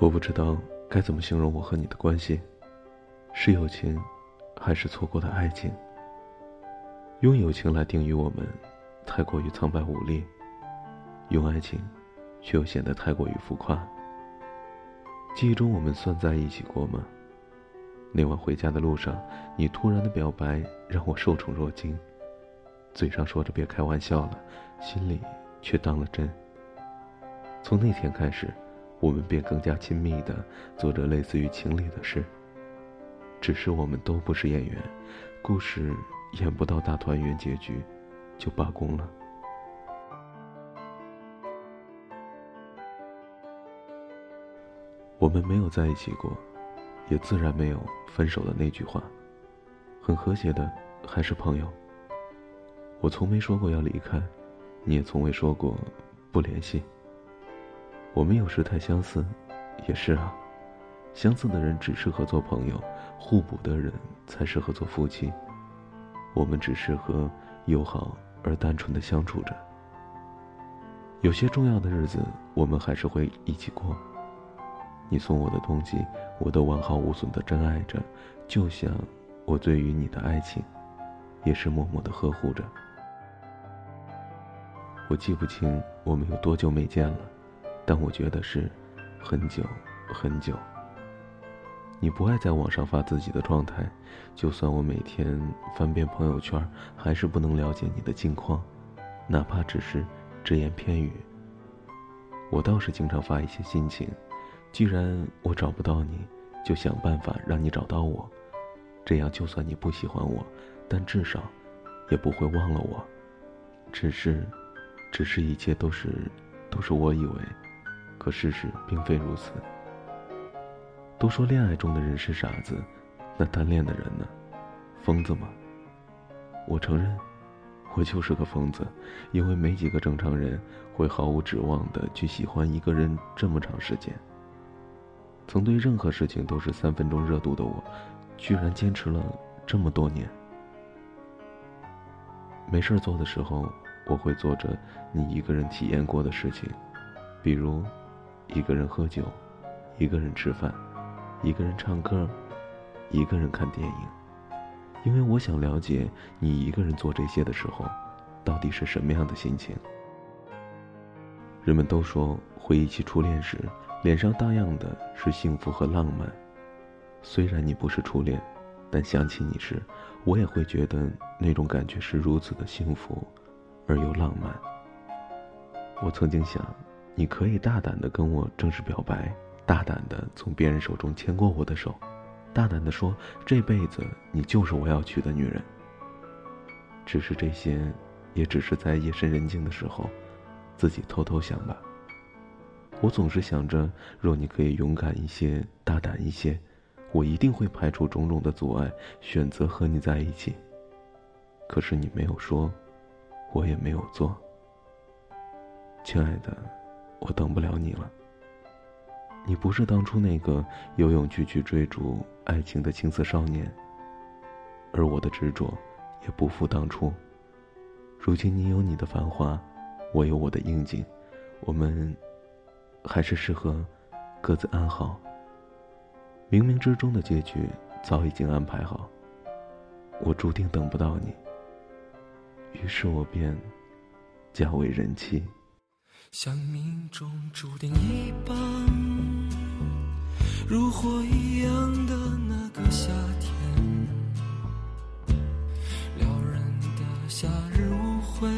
我不知道该怎么形容我和你的关系，是友情，还是错过的爱情？用友情来定义我们，太过于苍白无力；用爱情，却又显得太过于浮夸。记忆中我们算在一起过吗？那晚回家的路上，你突然的表白让我受宠若惊，嘴上说着别开玩笑了，心里却当了真。从那天开始。我们便更加亲密的做着类似于情侣的事。只是我们都不是演员，故事演不到大团圆结局，就罢工了。我们没有在一起过，也自然没有分手的那句话。很和谐的，还是朋友。我从没说过要离开，你也从未说过不联系。我们有时太相似，也是啊。相似的人只适合做朋友，互补的人才适合做夫妻。我们只适合友好而单纯的相处着。有些重要的日子，我们还是会一起过。你送我的东西，我都完好无损的珍爱着，就像我对于你的爱情，也是默默的呵护着。我记不清我们有多久没见了。但我觉得是很久很久。你不爱在网上发自己的状态，就算我每天翻遍朋友圈，还是不能了解你的近况，哪怕只是只言片语。我倒是经常发一些心情，既然我找不到你，就想办法让你找到我，这样就算你不喜欢我，但至少也不会忘了我。只是，只是一切都是，都是我以为。可事实并非如此。都说恋爱中的人是傻子，那单恋的人呢？疯子吗？我承认，我就是个疯子，因为没几个正常人会毫无指望的去喜欢一个人这么长时间。曾对任何事情都是三分钟热度的我，居然坚持了这么多年。没事做的时候，我会做着你一个人体验过的事情，比如。一个人喝酒，一个人吃饭，一个人唱歌，一个人看电影，因为我想了解你一个人做这些的时候，到底是什么样的心情。人们都说回忆起初恋时，脸上荡漾的是幸福和浪漫。虽然你不是初恋，但想起你时，我也会觉得那种感觉是如此的幸福，而又浪漫。我曾经想。你可以大胆的跟我正式表白，大胆的从别人手中牵过我的手，大胆的说这辈子你就是我要娶的女人。只是这些，也只是在夜深人静的时候，自己偷偷想吧。我总是想着，若你可以勇敢一些，大胆一些，我一定会排除种种的阻碍，选择和你在一起。可是你没有说，我也没有做，亲爱的。我等不了你了。你不是当初那个有勇气去追逐爱情的青涩少年，而我的执着也不复当初。如今你有你的繁华，我有我的应景，我们还是适合各自安好。冥冥之中的结局早已经安排好，我注定等不到你，于是我便嫁为人妻。像命中注定一般，如火一样的那个夏天，撩人的夏日舞会，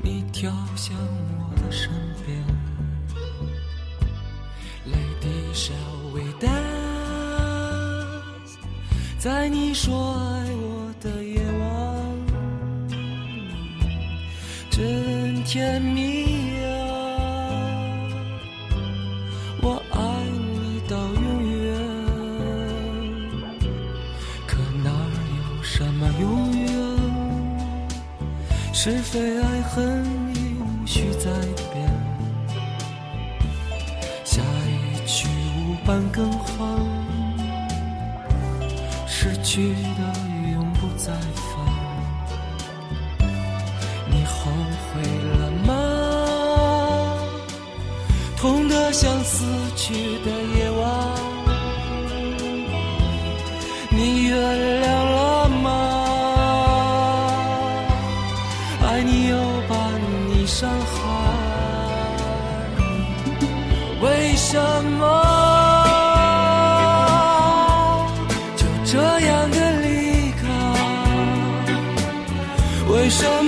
你跳向我的身边，Lady shall we dance？在你说爱我的甜蜜啊，我爱你到永远。可哪有什么永远？是非爱恨已无需再变。下一曲无伴更换，失去的永不再返。像死去的夜晚，你原谅了吗？爱你又把你伤害，为什么就这样的离开？为什么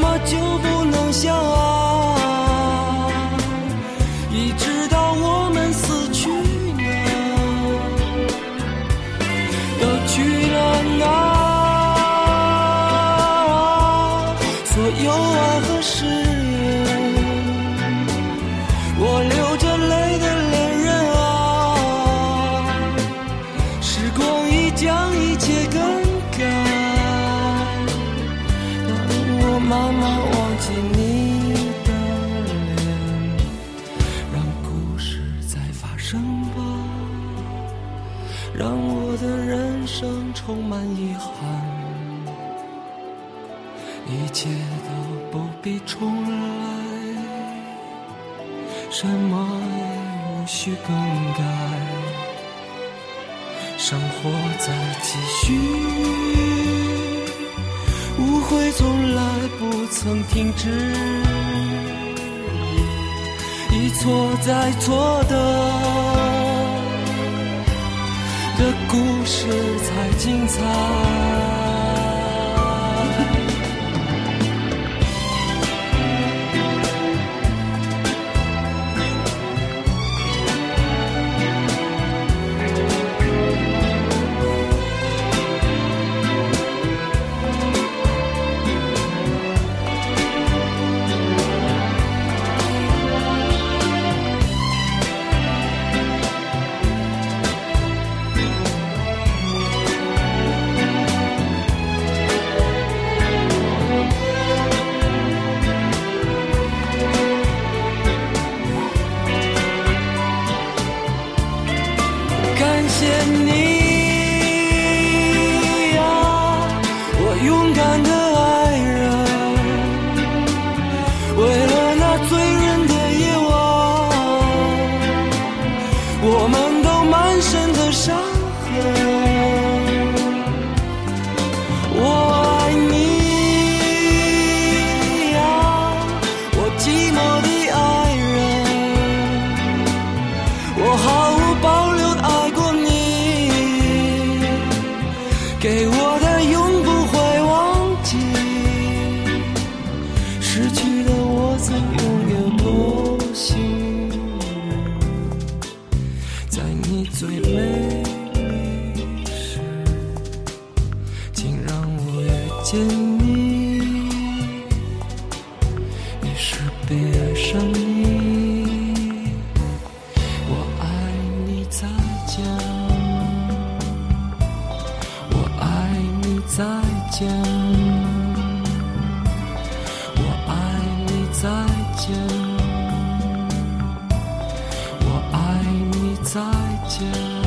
生吧，让我的人生充满遗憾，一切都不必重来，什么也无需更改。生活在继续，误会从来不曾停止，一错再错的的故事才精彩。的再见。